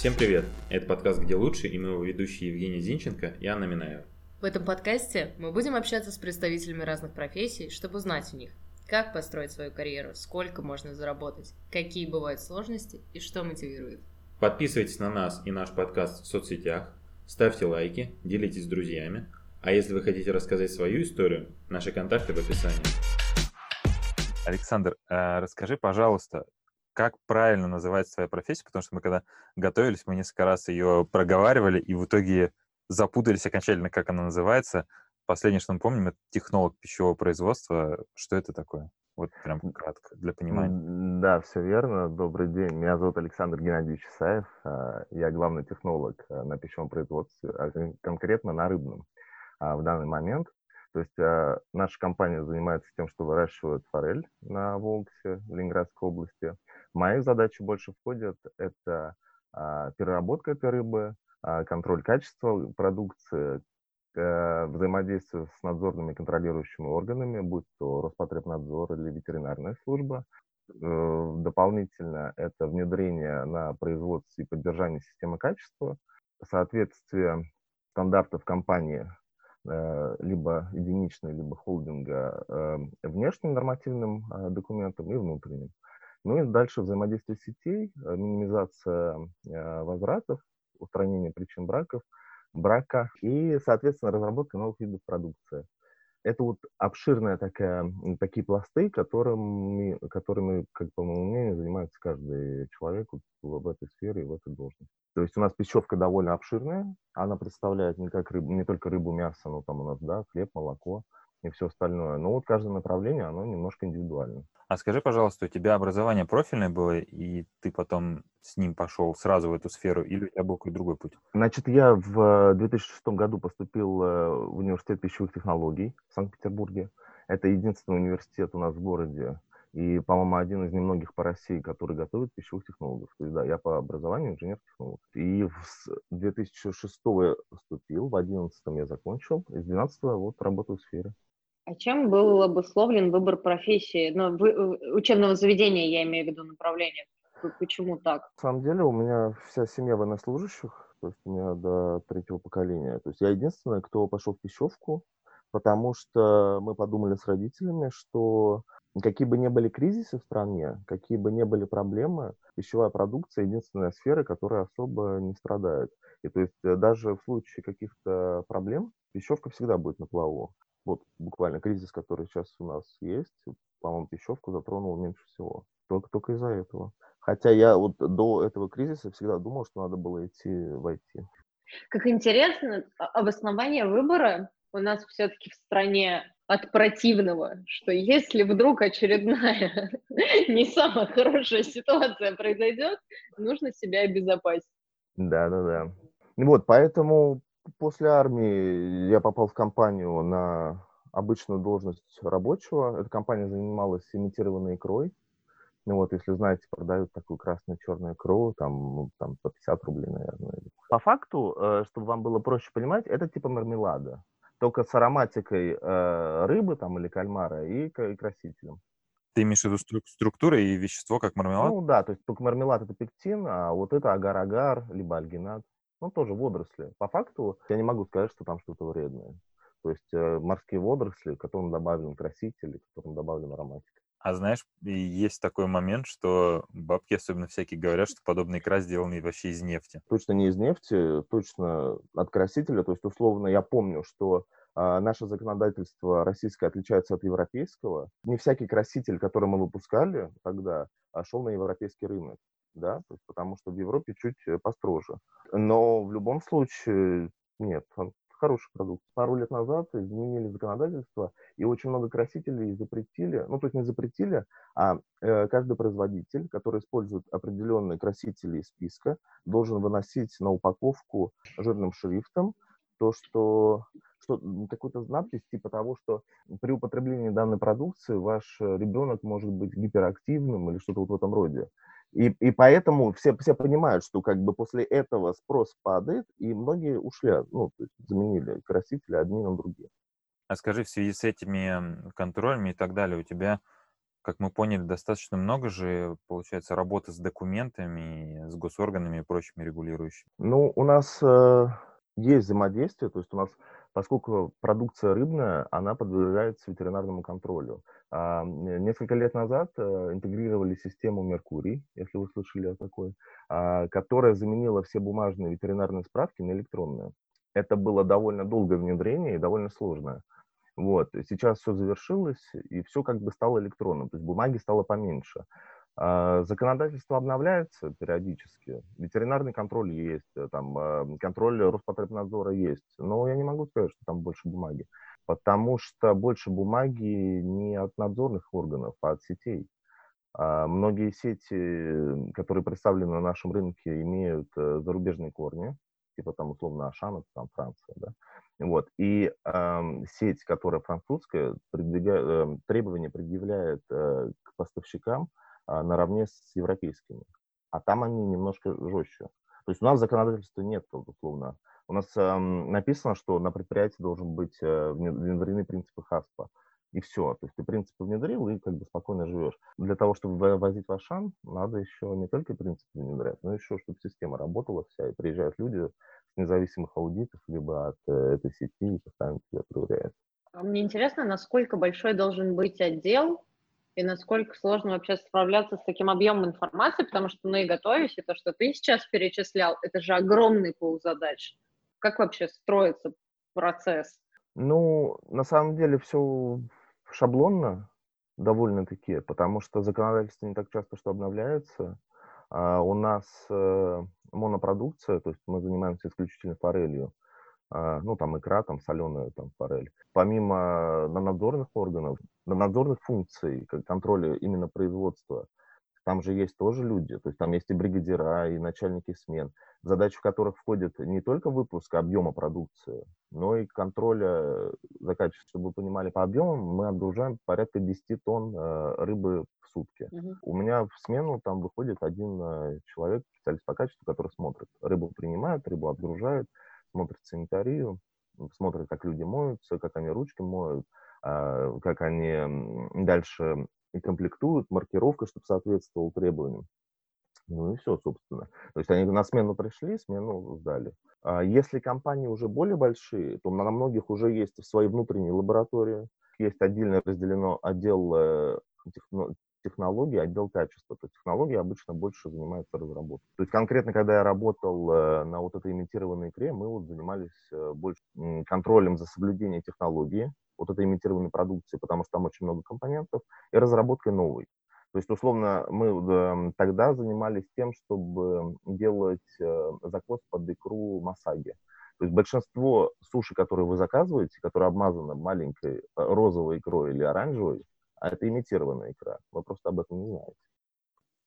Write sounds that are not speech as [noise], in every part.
Всем привет! Это подкаст «Где лучше» и мы его ведущие Евгений Зинченко и Анна Минаева. В этом подкасте мы будем общаться с представителями разных профессий, чтобы узнать у них, как построить свою карьеру, сколько можно заработать, какие бывают сложности и что мотивирует. Подписывайтесь на нас и наш подкаст в соцсетях, ставьте лайки, делитесь с друзьями, а если вы хотите рассказать свою историю, наши контакты в описании. Александр, а расскажи, пожалуйста, как правильно называется твоя профессия, потому что мы когда готовились, мы несколько раз ее проговаривали и в итоге запутались окончательно, как она называется. Последнее, что мы помним, это технолог пищевого производства. Что это такое? Вот прям кратко, для понимания. Да, все верно. Добрый день. Меня зовут Александр Геннадьевич Исаев. А, я главный технолог а, на пищевом производстве, а конкретно на рыбном в данный момент. То есть наша компания занимается тем, что выращивает форель на Волксе в Ленинградской области. Мои задачи больше входят это переработка этой рыбы, контроль качества продукции, Э, взаимодействие с надзорными контролирующими органами, будь то Роспотребнадзор или ветеринарная служба. Э, дополнительно это внедрение на производстве и поддержание системы качества, соответствие стандартов компании э, либо единичной, либо холдинга внешним нормативным документам и внутренним. Ну и дальше взаимодействие сетей, минимизация возвратов, устранение причин браков – брака и, соответственно, разработка новых видов продукции. Это вот обширная такая, такие пласты, которыми, которыми, как по моему мнению, занимается каждый человек в этой сфере и в этой должности. То есть у нас пищевка довольно обширная, она представляет не, как рыбу, не только рыбу, мясо, но там у нас да, хлеб, молоко, и все остальное. Но вот каждое направление, оно немножко индивидуально. А скажи, пожалуйста, у тебя образование профильное было, и ты потом с ним пошел сразу в эту сферу, или у тебя был какой-то другой путь? Значит, я в 2006 году поступил э, в университет пищевых технологий в Санкт-Петербурге. Это единственный университет у нас в городе, и, по-моему, один из немногих по России, который готовит пищевых технологов. То есть, да, я по образованию инженер-технолог. И в 2006 я поступил, в 2011 я закончил, и с 2012 вот работаю в сфере. А чем был обусловлен выбор профессии, ну, вы, э, учебного заведения, я имею в виду направление? Почему так? На самом деле у меня вся семья военнослужащих, то есть у меня до третьего поколения. То есть я единственный, кто пошел в пищевку, потому что мы подумали с родителями, что какие бы ни были кризисы в стране, какие бы ни были проблемы, пищевая продукция единственная сфера, которая особо не страдает. И то есть э, даже в случае каких-то проблем пищевка всегда будет на плаву вот буквально кризис, который сейчас у нас есть, по-моему, пищевку затронул меньше всего. Только, только из-за этого. Хотя я вот до этого кризиса всегда думал, что надо было идти в IT. Как интересно, а, обоснование выбора у нас все-таки в стране от противного, что если вдруг очередная [laughs] не самая хорошая ситуация произойдет, нужно себя обезопасить. Да, да, да. Вот, поэтому после армии я попал в компанию на обычную должность рабочего. Эта компания занималась имитированной икрой. Ну вот, если знаете, продают такую красно-черную икру, там, ну, там по 50 рублей, наверное. По факту, э, чтобы вам было проще понимать, это типа мармелада. Только с ароматикой э, рыбы там или кальмара и, и красителем. Ты имеешь в виду структура и вещество, как мармелад? Ну да, то есть только мармелад это пектин, а вот это агар-агар, либо альгинат ну, тоже водоросли. По факту я не могу сказать, что там что-то вредное. То есть э, морские водоросли, которым добавлен краситель, которым добавлен ароматика. А знаешь, есть такой момент, что бабки особенно всякие говорят, что подобные икра сделаны вообще из нефти. Точно не из нефти, точно от красителя. То есть, условно, я помню, что а, наше законодательство российское отличается от европейского. Не всякий краситель, который мы выпускали тогда, а, шел на европейский рынок да, потому что в Европе чуть э, построже. Но в любом случае, нет, он хороший продукт. Пару лет назад изменили законодательство, и очень много красителей запретили, ну, то есть не запретили, а э, каждый производитель, который использует определенные красители из списка, должен выносить на упаковку жирным шрифтом то, что что какой-то надпись типа того, что при употреблении данной продукции ваш э, ребенок может быть гиперактивным или что-то вот в этом роде. И, и поэтому все, все понимают, что как бы после этого спрос падает, и многие ушли, ну, то есть заменили красители одни на другие. А скажи, в связи с этими контролями и так далее, у тебя как мы поняли, достаточно много же, получается, работы с документами, с госорганами и прочими регулирующими. Ну, у нас э, есть взаимодействие, то есть у нас, поскольку продукция рыбная, она подвергается ветеринарному контролю. А, несколько лет назад э, интегрировали систему Меркурий, если вы слышали о такой, а, которая заменила все бумажные ветеринарные справки на электронные. Это было довольно долгое внедрение и довольно сложное. Вот. Сейчас все завершилось, и все как бы стало электронным, то есть бумаги стало поменьше. А, законодательство обновляется периодически, ветеринарный контроль есть, э, там, а, контроль Роспотребнадзора есть, но я не могу сказать, что там больше бумаги, потому что больше бумаги не от надзорных органов, а от сетей. А многие сети, которые представлены на нашем рынке, имеют э, зарубежные корни, типа там условно Ашан, там Франция, да, вот. И э, сеть, которая французская, э, требования предъявляет э, к поставщикам наравне с европейскими. А там они немножко жестче. То есть у нас законодательства нет, условно. У нас э, написано, что на предприятии должен быть э, внедрены принципы ХАСПа. И все. То есть ты принципы внедрил и как бы спокойно живешь. Для того, чтобы возить в Ашан, надо еще не только принципы внедрять, но еще, чтобы система работала вся, и приезжают люди с независимых аудитов, либо от э, этой сети и постоянно тебя проверяют. А мне интересно, насколько большой должен быть отдел и насколько сложно вообще справляться с таким объемом информации, потому что, ну и готовясь, и то, что ты сейчас перечислял, это же огромный пул задач. Как вообще строится процесс? Ну, на самом деле все шаблонно довольно-таки, потому что законодательство не так часто что обновляется. А у нас э, монопродукция, то есть мы занимаемся исключительно форелью. А, ну, там икра, там соленая там форель. Помимо надзорных органов, надзорных функций, как контроля именно производства, там же есть тоже люди, то есть там есть и бригадира, и начальники смен, задачи в которых входит не только выпуск объема продукции, но и контроля за качеством. Чтобы вы понимали, по объемам мы отгружаем порядка 10 тонн э, рыбы в сутки. Угу. У меня в смену там выходит один э, человек, специалист по качеству, который смотрит. Рыбу принимает, рыбу отгружает, смотрит санитарию, смотрит, как люди моются, как они ручки моют, а, как они дальше комплектуют, маркировка, чтобы соответствовал требованиям. Ну и все, собственно. То есть они на смену пришли, смену сдали. А если компании уже более большие, то на многих уже есть свои внутренние лаборатории, есть отдельно разделено отдел технологии, отдел качества. То есть технологии обычно больше занимаются разработкой. То есть конкретно, когда я работал э, на вот этой имитированной икре, мы вот занимались э, больше контролем за соблюдением технологии, вот этой имитированной продукции, потому что там очень много компонентов, и разработкой новой. То есть, условно, мы тогда занимались тем, чтобы делать э, закос под икру масаги. То есть большинство суши, которые вы заказываете, которые обмазаны маленькой розовой икрой или оранжевой, а это имитированная икра. Вы просто об этом не знаете.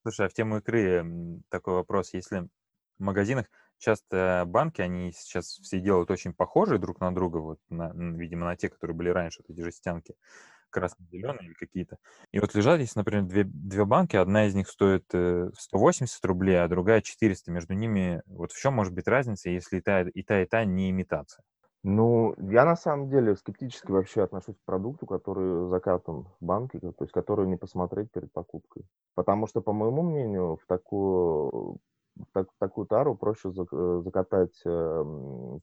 Слушай, а в тему икры такой вопрос. Если в магазинах часто банки, они сейчас все делают очень похожие друг на друга, вот, на, видимо, на те, которые были раньше, вот эти жестянки красно-зеленые или какие-то. И вот лежат здесь, например, две, две банки, одна из них стоит 180 э, рублей, а другая 400. Между ними вот в чем может быть разница, если и та, и та, и та не имитация? Ну, я на самом деле скептически вообще отношусь к продукту, который закатан в банке, то есть который не посмотреть перед покупкой. Потому что, по моему мнению, в такую, в, так, в такую тару проще э, закатать э,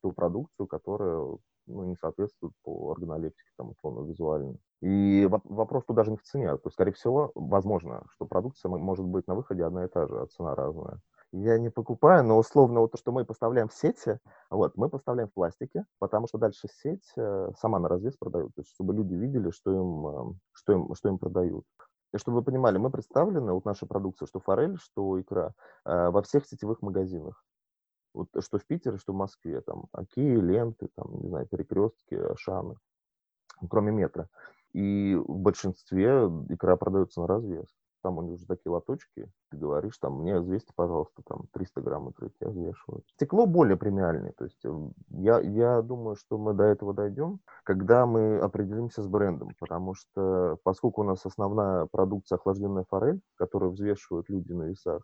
ту продукцию, которая ну, не соответствует по органолептике, там, условно, визуально. И вопрос тут даже не в цене. То есть, скорее всего, возможно, что продукция может быть на выходе одна и та же, а цена разная я не покупаю, но условно вот то, что мы поставляем в сети, вот, мы поставляем в пластике, потому что дальше сеть э, сама на развес продает, то есть чтобы люди видели, что им, э, что им, что им продают. И чтобы вы понимали, мы представлены, вот наша продукция, что форель, что икра, э, во всех сетевых магазинах. Вот что в Питере, что в Москве, там, оки, ленты, там, не знаю, перекрестки, шаны, кроме метра. И в большинстве икра продается на развес там у них уже такие лоточки, ты говоришь, там, мне взвесьте, пожалуйста, там, 300 грамм икры, тебя взвешивают. Стекло более премиальное, то есть эм, я, я думаю, что мы до этого дойдем, когда мы определимся с брендом, потому что поскольку у нас основная продукция охлажденная форель, которую взвешивают люди на весах,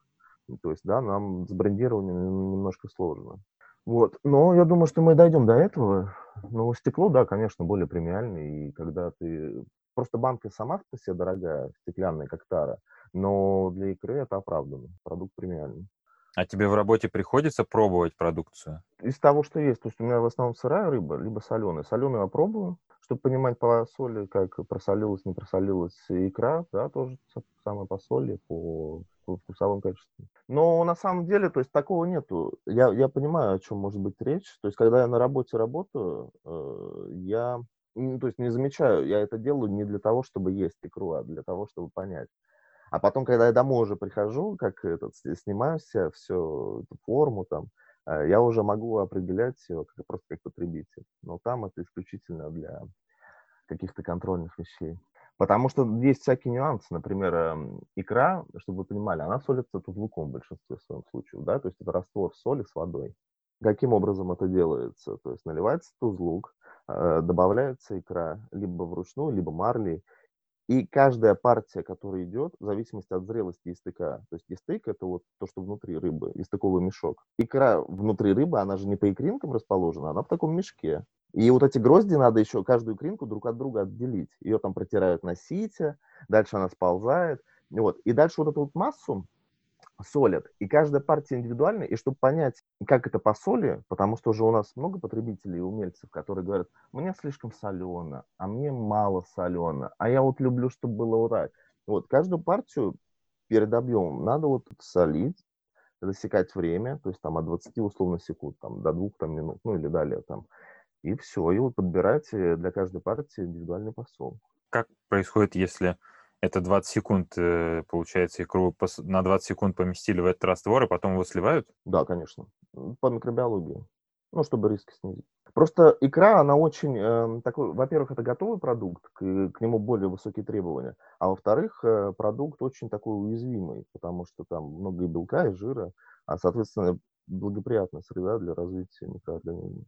то есть, да, нам с брендированием немножко сложно. Вот. Но я думаю, что мы дойдем до этого. Но стекло, да, конечно, более премиальное. И когда ты... Просто банка сама по себе дорогая, стеклянная, как тара. Но для икры это оправданно. Продукт премиальный. А тебе в работе приходится пробовать продукцию? Из того, что есть, то есть у меня в основном сырая рыба, либо соленая. Соленую я пробую, чтобы понимать по соли, как просолилась, не просолилась икра, да, тоже самое по соли, по, вкусовым качествам. Но на самом деле, то есть такого нету. Я, я понимаю, о чем может быть речь. То есть когда я на работе работаю, э, я ну, то есть не замечаю, я это делаю не для того, чтобы есть икру, а для того, чтобы понять. А потом, когда я домой уже прихожу, как этот, снимаю себе всю эту форму там, э, я уже могу определять все как, просто как потребитель. Но там это исключительно для каких-то контрольных вещей. Потому что есть всякие нюансы. Например, эм, икра, чтобы вы понимали, она солится тузлуком в большинстве своем случаев. Да? То есть это раствор соли с водой. Каким образом это делается? То есть наливается тузлук, э, добавляется икра либо вручную, либо марлей, и каждая партия, которая идет, в зависимости от зрелости истыка, то есть истык – это вот то, что внутри рыбы, истыковый мешок. Икра внутри рыбы, она же не по икринкам расположена, она в таком мешке. И вот эти грозди надо еще каждую икринку друг от друга отделить. Ее там протирают на сите, дальше она сползает. Вот. И дальше вот эту вот массу солят. И каждая партия индивидуальна. И чтобы понять, как это по соли, потому что уже у нас много потребителей и умельцев, которые говорят, мне слишком солено, а мне мало солено, а я вот люблю, чтобы было так. Вот, каждую партию перед объемом надо вот солить, засекать время, то есть там от 20 условно секунд там, до 2 там, минут, ну или далее там. И все, и вот подбирать для каждой партии индивидуальный посол. Как происходит, если это 20 секунд, э, получается, икру на 20 секунд поместили в этот раствор, и потом его сливают? Да, конечно. По микробиологии. Ну, чтобы риски снизить. Просто икра, она очень э, такой, во-первых, это готовый продукт, к, к нему более высокие требования, а во-вторых, э, продукт очень такой уязвимый, потому что там много и белка, и жира, а, соответственно, благоприятная среда для развития микроорганизмов.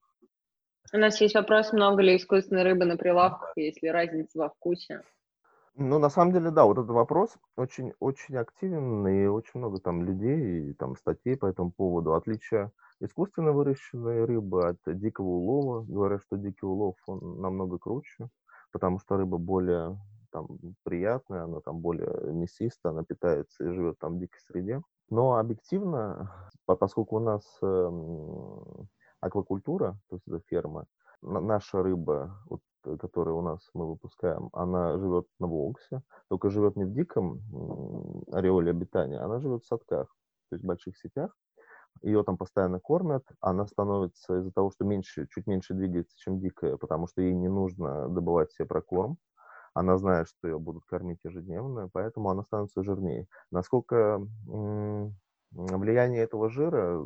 У нас есть вопрос, много ли искусственной рыбы на прилавках, есть ли разница во вкусе? Ну, на самом деле, да, вот этот вопрос очень, очень активен, и очень много там людей, и там статей по этому поводу. Отличие искусственно выращенной рыбы от дикого улова. Говорят, что дикий улов, он намного круче, потому что рыба более там приятная, она там более мясистая, она питается и живет там в дикой среде. Но объективно, [laughs] поскольку у нас э, аквакультура, то есть это ферма, наша рыба, вот которая у нас мы выпускаем, она живет на Волксе, только живет не в диком ореоле обитания, она живет в садках, то есть в больших сетях. Ее там постоянно кормят, она становится из-за того, что меньше, чуть меньше двигается, чем дикая, потому что ей не нужно добывать себе прокорм. Она знает, что ее будут кормить ежедневно, поэтому она становится жирнее. Насколько влияние этого жира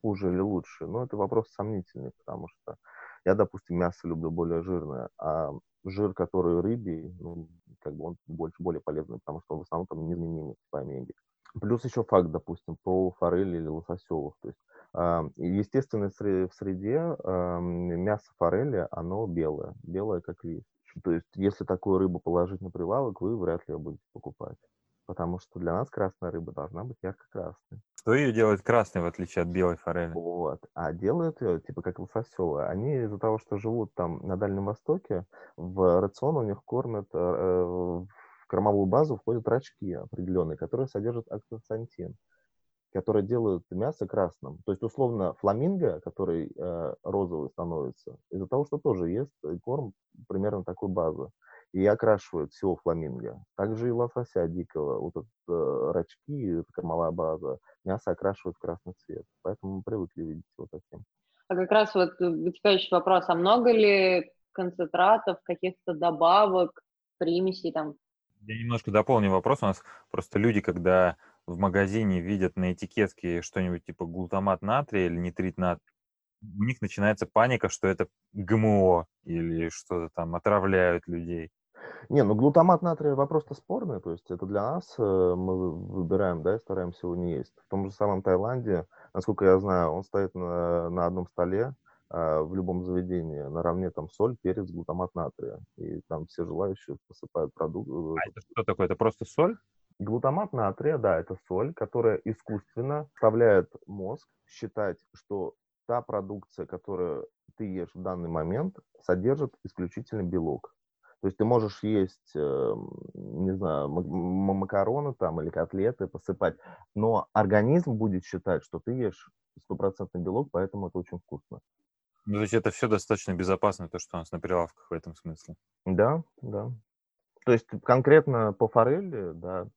хуже или лучше, ну, это вопрос сомнительный, потому что я, допустим, мясо люблю более жирное, а жир, который рыбий, ну, как бы он больше, более полезный, потому что он в основном там неизменимый по омеге. Плюс еще факт, допустим, про форели или лососевых. То есть, э, естественно, в среде мясо форели, оно белое, белое как лист. То есть, если такую рыбу положить на прилавок, вы вряд ли ее будете покупать потому что для нас красная рыба должна быть ярко-красной. Что ее делает красной, в отличие от белой форели? Вот. А делают ее, типа, как лососевые. Они из-за того, что живут там на Дальнем Востоке, в рацион у них кормят, э, в кормовую базу входят рачки определенные, которые содержат аксантин которые делают мясо красным. То есть, условно, фламинго, который э, розовый становится, из-за того, что тоже ест корм примерно такой базы и окрашивают всего фламинго. Также и лосося дикого, вот этот, э, рачки, кормовая база, мясо окрашивают в красный цвет. Поэтому мы привыкли видеть вот таким. А как раз вот вытекающий вопрос, а много ли концентратов, каких-то добавок, примесей там? Я немножко дополню вопрос. У нас просто люди, когда в магазине видят на этикетке что-нибудь типа глутамат натрия или нитрит натрия, у них начинается паника, что это ГМО или что-то там отравляют людей. Не, ну глутамат натрия вопрос-то спорный, то есть это для нас, э, мы выбираем, да, и стараемся его не есть. В том же самом Таиланде, насколько я знаю, он стоит на, на одном столе э, в любом заведении, наравне там соль, перец, глутамат натрия. И там все желающие посыпают продукт. Э, а это что такое? Это просто соль? Глутамат натрия, да, это соль, которая искусственно заставляет мозг считать, что та продукция, которую ты ешь в данный момент, содержит исключительно белок. То есть ты можешь есть, эм, не знаю, макароны там или котлеты, посыпать, но организм будет считать, что ты ешь стопроцентный белок, поэтому это очень вкусно. Ну, то есть это все достаточно безопасно, то, что у нас на прилавках в этом смысле. Да, да. То есть конкретно по форели, да.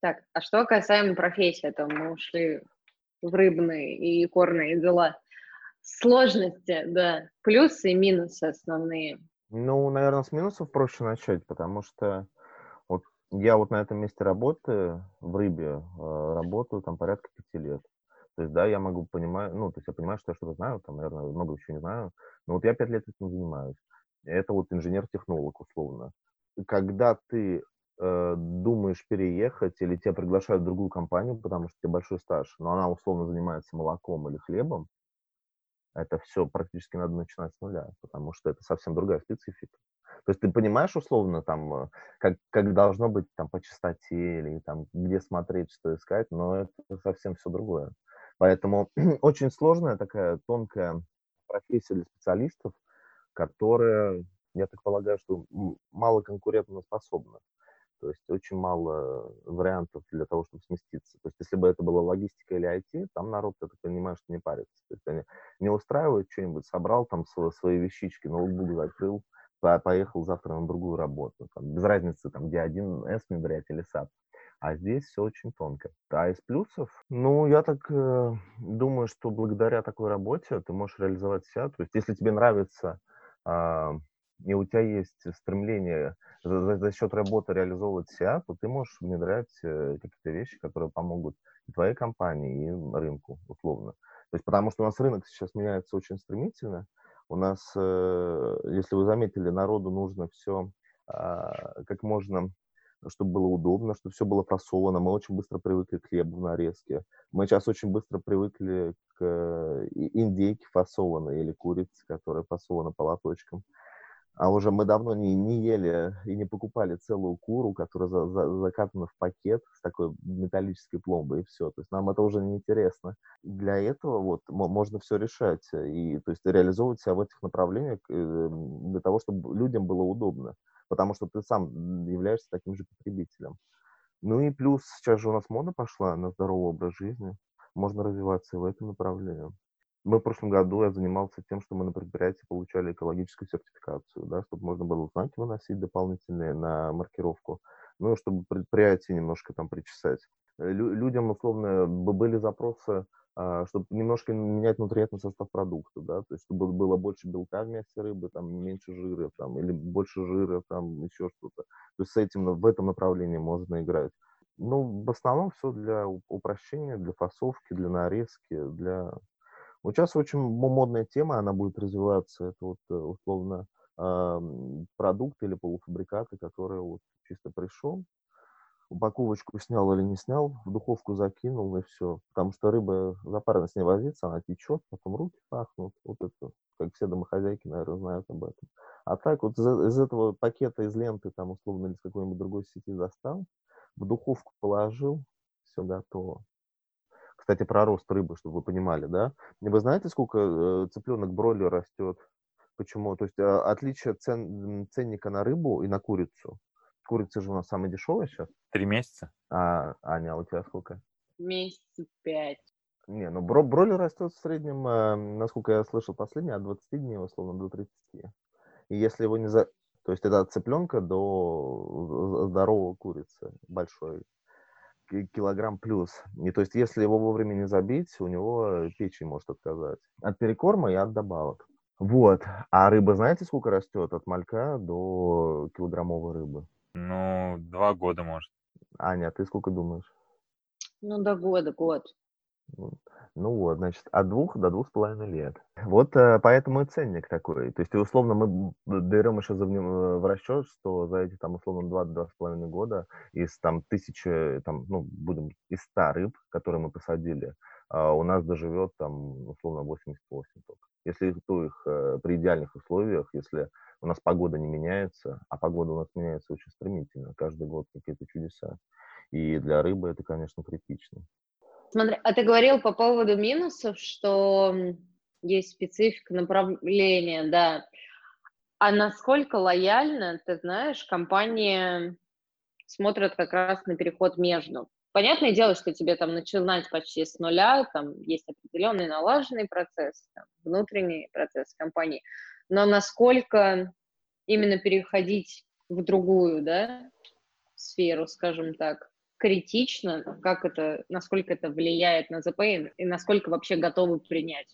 Так, а что касаемо профессии, то мы ушли в рыбные и корные дела. Сложности, да, плюсы и минусы основные. Ну, наверное, с минусов проще начать, потому что вот я вот на этом месте работы, в рыбе, э, работаю там порядка пяти лет. То есть, да, я могу понимать, ну, то есть я понимаю, что я что-то знаю, там, наверное, много еще не знаю, но вот я пять лет этим занимаюсь. Это вот инженер-технолог, условно. Когда ты э, думаешь переехать или тебя приглашают в другую компанию, потому что у тебя большой стаж, но она условно занимается молоком или хлебом, это все практически надо начинать с нуля, потому что это совсем другая специфика. То есть ты понимаешь условно там, э, как, как должно быть там по частоте или там где смотреть, что искать, но это совсем все другое. Поэтому [clears throat] очень сложная такая тонкая профессия для специалистов, которая, я так полагаю, что мало конкурентно способна. То есть очень мало вариантов для того, чтобы сместиться. То есть если бы это была логистика или IT, там народ, ты понимаешь, что не парится. То есть они не устраивают что-нибудь, собрал там свои вещички, ноутбук закрыл, поехал завтра на другую работу. Там, без разницы, там, где один S внедрять или SAP. А здесь все очень тонко. А из плюсов, ну, я так э, думаю, что благодаря такой работе ты можешь реализовать себя. То есть если тебе нравится э, и у тебя есть стремление за, за, счет работы реализовывать себя, то ты можешь внедрять э, какие-то вещи, которые помогут и твоей компании, и рынку, условно. То есть потому что у нас рынок сейчас меняется очень стремительно. У нас, э, если вы заметили, народу нужно все а, как можно чтобы было удобно, чтобы все было фасовано. Мы очень быстро привыкли к хлебу в нарезке. Мы сейчас очень быстро привыкли к э, индейке фасованной или курице, которая фасована по лоточкам. А уже мы давно не, не ели и не покупали целую куру, которая за, за, закатана в пакет с такой металлической пломбой, и все. То есть нам это уже не интересно. Для этого вот можно все решать и то есть реализовывать себя в этих направлениях э, для того, чтобы людям было удобно, потому что ты сам являешься таким же потребителем. Ну и плюс сейчас же у нас мода пошла на здоровый образ жизни. Можно развиваться и в этом направлении. Мы в прошлом году я занимался тем, что мы на предприятии получали экологическую сертификацию, да, чтобы можно было знаки выносить дополнительные на маркировку, ну, чтобы предприятие немножко там причесать. Лю- людям, условно, были запросы, а, чтобы немножко менять нутриентный состав продукта, да, то есть чтобы было больше белка в рыбы, там, меньше жира, там, или больше жира, там, еще что-то. То есть с этим, в этом направлении можно играть. Ну, в основном все для упрощения, для фасовки, для нарезки, для вот сейчас очень модная тема, она будет развиваться, это вот э, условно продукты или полуфабрикаты, которые вот чисто пришел, упаковочку снял или не снял, в духовку закинул и все. Потому что рыба запарно с ней возиться, она течет, потом руки пахнут. Вот это, как все домохозяйки, наверное, знают об этом. А так вот из, из этого пакета, из ленты, там, условно, или с какой-нибудь другой сети достал, в духовку положил, все готово. Кстати, про рост рыбы, чтобы вы понимали, да? Вы знаете, сколько э, цыпленок бройлер растет? Почему? То есть а, отличие цен, ценника на рыбу и на курицу. Курица же у нас самая дешевая сейчас. Три месяца. А, Аня, а у тебя сколько? Месяца пять. Не, ну бро, бройлер растет в среднем, э, насколько я слышал последний, от 20 дней, условно, до 30. И если его не за... То есть это от цыпленка до здорового курицы большой килограмм плюс. И то есть, если его вовремя не забить, у него печень может отказать. От перекорма и от добавок. Вот. А рыба, знаете, сколько растет? От малька до килограммовой рыбы. Ну, два года, может. Аня, ты сколько думаешь? Ну, до года, год. Ну вот, значит, от двух до двух с половиной лет. Вот э, поэтому и ценник такой. То есть, условно, мы берем еще за, э, в расчет, что за эти, там, условно, два-два с половиной года из, там, тысячи, там, ну, будем, из ста рыб, которые мы посадили, а у нас доживет, там, условно, 88 только. Если то их э, при идеальных условиях, если у нас погода не меняется, а погода у нас меняется очень стремительно, каждый год какие-то чудеса. И для рыбы это, конечно, критично. Смотри, а ты говорил по поводу минусов, что есть специфика направления, да. А насколько лояльно, ты знаешь, компания смотрят как раз на переход между. Понятное дело, что тебе там начинать почти с нуля, там есть определенный налаженный процесс, там, внутренний процесс компании, но насколько именно переходить в другую, да, сферу, скажем так, критично, как это, насколько это влияет на ЗП и насколько вообще готовы принять?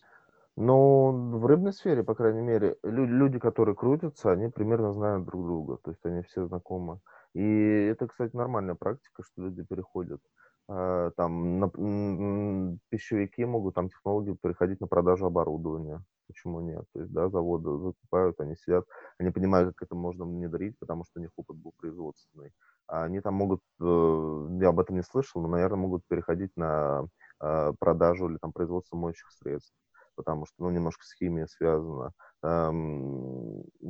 Ну, в рыбной сфере, по крайней мере, люди, которые крутятся, они примерно знают друг друга, то есть они все знакомы. И это, кстати, нормальная практика, что люди переходят. Там на, пищевики могут, там технологии переходить на продажу оборудования. Почему нет? То есть, да, заводы закупают, они сидят, они понимают, как это можно внедрить, потому что у них опыт был производственный. А они там могут, э, я об этом не слышал, но, наверное, могут переходить на а, продажу или там производство моющих средств, потому что, ну, немножко с химией связано.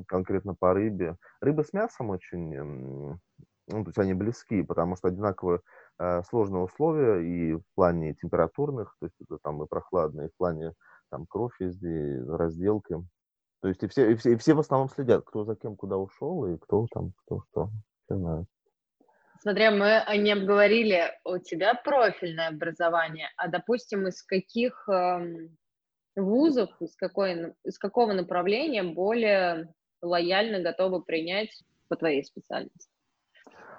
Конкретно по рыбе. Рыба с мясом очень, ну, то есть они близки, потому что одинаковые э, сложные условия и в плане температурных, то есть это там и прохладно, и в плане там кровь везде, разделки. То есть и все, и все, и все в основном следят, кто за кем куда ушел, и кто там, кто что. Все знают. Смотря мы не обговорили, у тебя профильное образование, а, допустим, из каких э, вузов, из, какой, из какого направления более лояльно готовы принять по твоей специальности?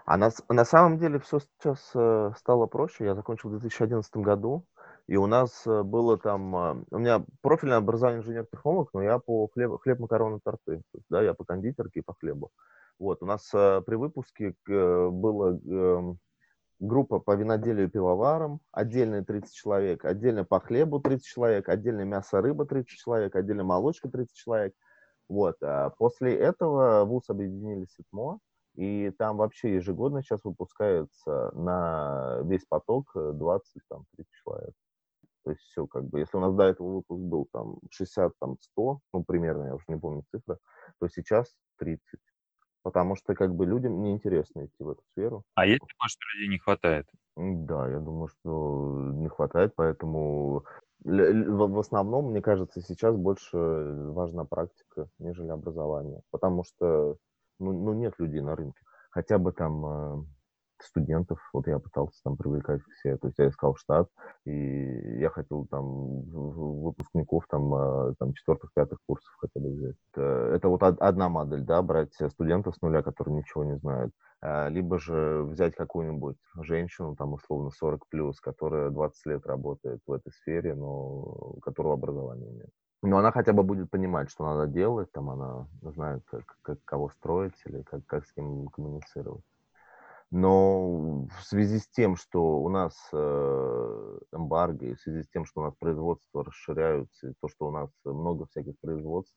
А на, на самом деле все сейчас э, стало проще. Я закончил в 2011 году, и у нас э, было там... Э, у меня профильное образование инженер-технолог, но я по хлеб, хлеб макароны, торты. То есть, да, я по кондитерке и по хлебу. Вот, у нас э, при выпуске было э, группа по виноделию и пивоварам, отдельные 30 человек, отдельно по хлебу 30 человек, отдельно мясо, рыба 30 человек, отдельно молочка 30 человек. Вот. А после этого ВУЗ объединили СИТМО, и там вообще ежегодно сейчас выпускается на весь поток 20-30 человек. То есть все как бы, если у нас до этого выпуск был там 60, там 100, ну примерно, я уже не помню цифры, то сейчас 30 потому что как бы людям неинтересно идти в эту сферу. А есть такое, что людей не хватает? Да, я думаю, что не хватает, поэтому в основном, мне кажется, сейчас больше важна практика, нежели образование, потому что ну, ну нет людей на рынке. Хотя бы там э, студентов, вот я пытался там привлекать все, то есть я искал штат, и я хотел там выпускников там, а, там четвертых, пятых курсов хотя бы взять. Это, это вот одна модель, да, брать студентов с нуля, которые ничего не знают, а, либо же взять какую-нибудь женщину, там, условно, 40 плюс, которая 20 лет работает в этой сфере, но у которого образования нет. Но она хотя бы будет понимать, что надо делать, там она знает, как, как кого строить или как, как с кем коммуницировать. Но в связи с тем, что у нас э, эмбарго, и в связи с тем, что у нас производства расширяются, и то, что у нас много всяких производств,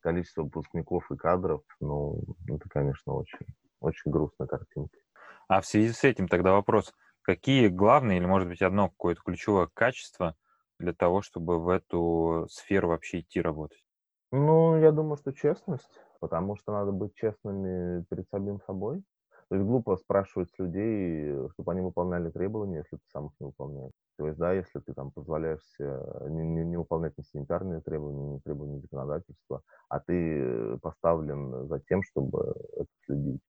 количество выпускников и кадров, ну, это, конечно, очень, очень грустная картинка. А в связи с этим тогда вопрос, какие главные или, может быть, одно какое-то ключевое качество для того, чтобы в эту сферу вообще идти работать? Ну, я думаю, что честность, потому что надо быть честными перед самим собой, то есть глупо спрашивать людей, чтобы они выполняли требования, если ты сам их не выполняешь. То есть, да, если ты там позволяешь не, не, не выполнять ни санитарные требования, ни требования законодательства, а ты поставлен за тем, чтобы это следить.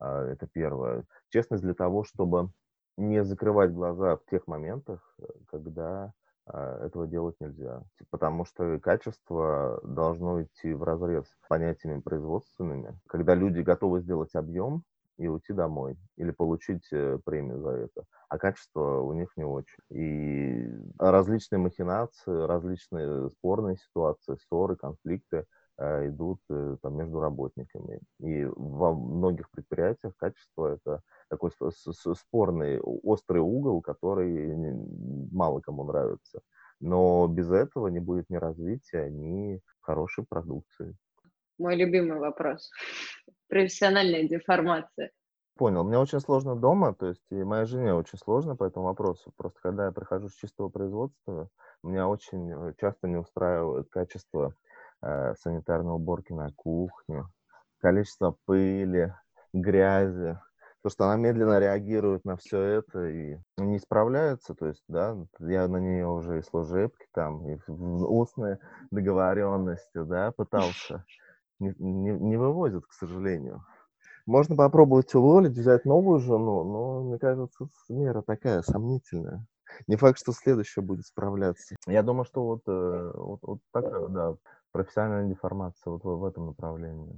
А, это первое. Честность для того, чтобы не закрывать глаза в тех моментах, когда этого делать нельзя. Потому что качество должно идти в разрез с понятиями производственными. Когда люди готовы сделать объем, и уйти домой или получить э, премию за это. А качество у них не очень. И различные махинации, различные спорные ситуации, ссоры, конфликты идут э, там, между работниками. И во многих предприятиях качество это такой спорный, острый угол, который мало кому нравится. Но без этого не будет ни развития, ни хорошей продукции. Мой любимый вопрос [laughs] профессиональная деформация. Понял. Мне очень сложно дома, то есть и моей жене очень сложно по этому вопросу. Просто когда я прихожу с чистого производства, меня очень э, часто не устраивает качество э, санитарной уборки на кухне, количество пыли, грязи. то, что она медленно реагирует на все это и не справляется, то есть, да, я на нее уже и служебки там, и устные договоренности, да, пытался, не, не, не вывозят, к сожалению. Можно попробовать уволить, взять новую жену, но, мне кажется, мера такая сомнительная. Не факт, что следующая будет справляться. Я думаю, что вот, э, вот, вот такая, да, профессиональная деформация вот в, в этом направлении.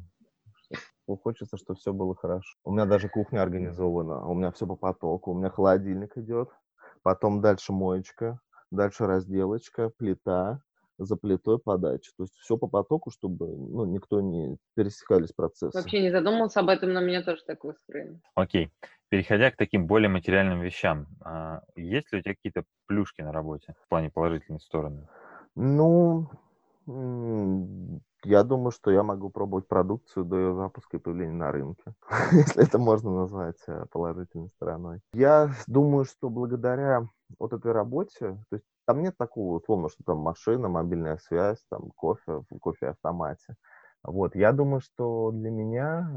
Хочется, чтобы все было хорошо. У меня даже кухня организована, у меня все по потоку, у меня холодильник идет, потом дальше моечка, дальше разделочка, плита, за плитой подача. То есть все по потоку, чтобы ну, никто не пересекались процессы. Вообще не задумался об этом, но меня тоже так выстроено. Окей. Переходя к таким более материальным вещам, а, есть ли у тебя какие-то плюшки на работе в плане положительной стороны? Ну, я думаю, что я могу пробовать продукцию до ее запуска и появления на рынке, [laughs] если это можно назвать э, положительной стороной. Я думаю, что благодаря вот этой работе, то есть там нет такого, условно, что там машина, мобильная связь, там кофе в кофе-автомате. Вот, я думаю, что для меня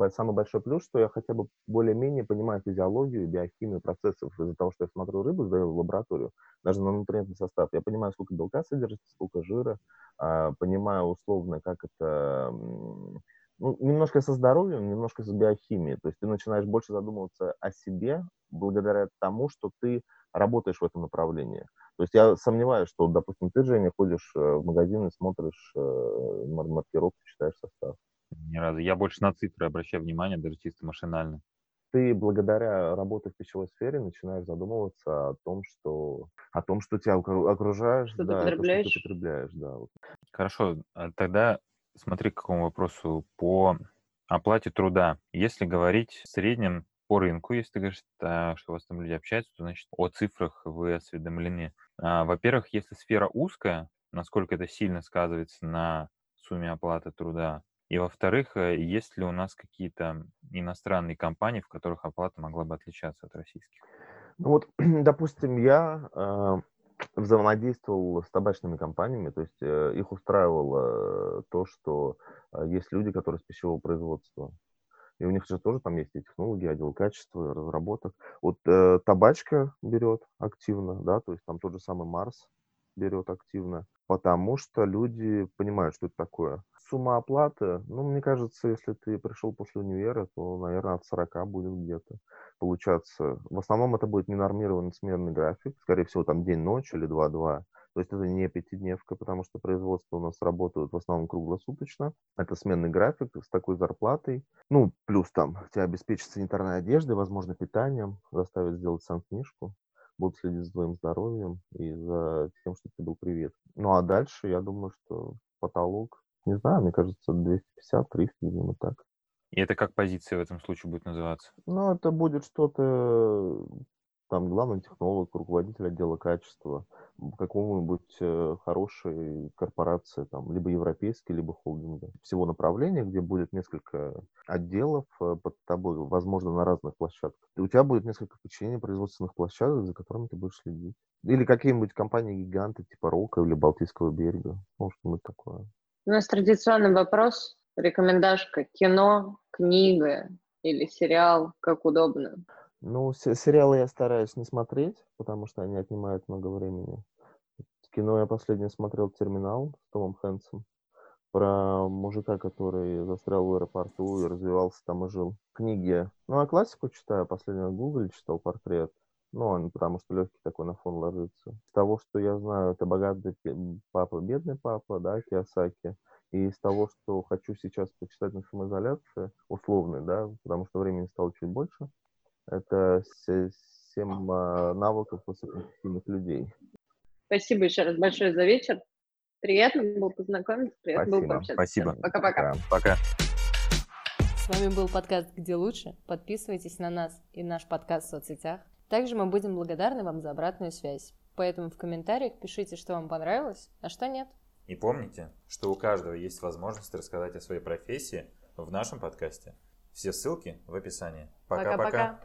э, самый большой плюс, что я хотя бы более-менее понимаю физиологию, биохимию процессов из-за того, что я смотрю рыбу, сдаю в лабораторию, даже на нутрентный состав. Я понимаю, сколько белка содержится, сколько жира, э, понимаю условно, как это ну, немножко со здоровьем, немножко с биохимией. То есть ты начинаешь больше задумываться о себе благодаря тому, что ты работаешь в этом направлении. То есть я сомневаюсь, что, допустим, ты, Женя, ходишь э, в магазин и смотришь э, маркировку, читаешь состав. Ни разу. Я больше на цифры обращаю внимание, даже чисто машинально. Ты благодаря работе в пищевой сфере начинаешь задумываться о том, что о том, что тебя окружаешь, что да, ты потребляешь. То, что ты потребляешь, да. Хорошо, а тогда смотри к какому вопросу по оплате труда. Если говорить в среднем по рынку, если ты говоришь, что у вас там люди общаются, то значит о цифрах вы осведомлены. А, во-первых, если сфера узкая, насколько это сильно сказывается на сумме оплаты труда. И во-вторых, э, есть ли у нас какие-то иностранные компании, в которых оплата могла бы отличаться от российских? Ну вот, [clears throat] допустим, я э, взаимодействовал с табачными компаниями, то есть э, их устраивало э, то, что э, есть люди, которые с пищевого производства. И у них же тоже там есть и технологии, отдел качества, разработок. Вот э, табачка берет активно, да, то есть там тот же самый Марс берет активно, потому что люди понимают, что это такое. Сумма оплаты, ну, мне кажется, если ты пришел после универа, то, наверное, от 40 будет где-то получаться. В основном это будет ненормированный сменный график, скорее всего, там день-ночь или 2-2. То есть это не пятидневка, потому что производство у нас работают в основном круглосуточно. Это сменный график с такой зарплатой. Ну, плюс там тебя обеспечат санитарной одеждой, возможно, питанием, заставят сделать сам книжку будут следить за твоим здоровьем и за тем, чтобы ты был привет. Ну а дальше, я думаю, что потолок, не знаю, мне кажется, 250-300, видимо, так. И это как позиция в этом случае будет называться? Ну, это будет что-то там главный технолог, руководитель отдела качества какого-нибудь э, хорошей корпорации, там, либо европейской, либо холдинга. Всего направления, где будет несколько отделов э, под тобой, возможно, на разных площадках. И у тебя будет несколько подчинений производственных площадок, за которыми ты будешь следить. Или какие-нибудь компании-гиганты типа Рока или Балтийского берега. Ну, что-нибудь такое. У нас традиционный вопрос, рекомендашка, кино, книга или сериал, как удобно. Ну, сериалы я стараюсь не смотреть, потому что они отнимают много времени. Кино я последнее смотрел «Терминал» с Томом Хэнсом про мужика, который застрял в аэропорту и развивался там и жил. Книги. Ну, а классику читаю. Последнего Google читал портрет. Ну, он, потому что легкий такой на фон ложится. Из того, что я знаю, это богатый папа, бедный папа, да, Киосаки. И из того, что хочу сейчас почитать на самоизоляции, условный, да, потому что времени стало чуть больше, это семь а, навыков высокоэффективных людей. Спасибо еще раз большое за вечер. Приятно было познакомиться, приятно Спасибо. было пообщаться. Спасибо. Пока-пока. Пока. С вами был подкаст «Где лучше?». Подписывайтесь на нас и наш подкаст в соцсетях. Также мы будем благодарны вам за обратную связь. Поэтому в комментариях пишите, что вам понравилось, а что нет. И помните, что у каждого есть возможность рассказать о своей профессии в нашем подкасте. Все ссылки в описании. Пока-пока.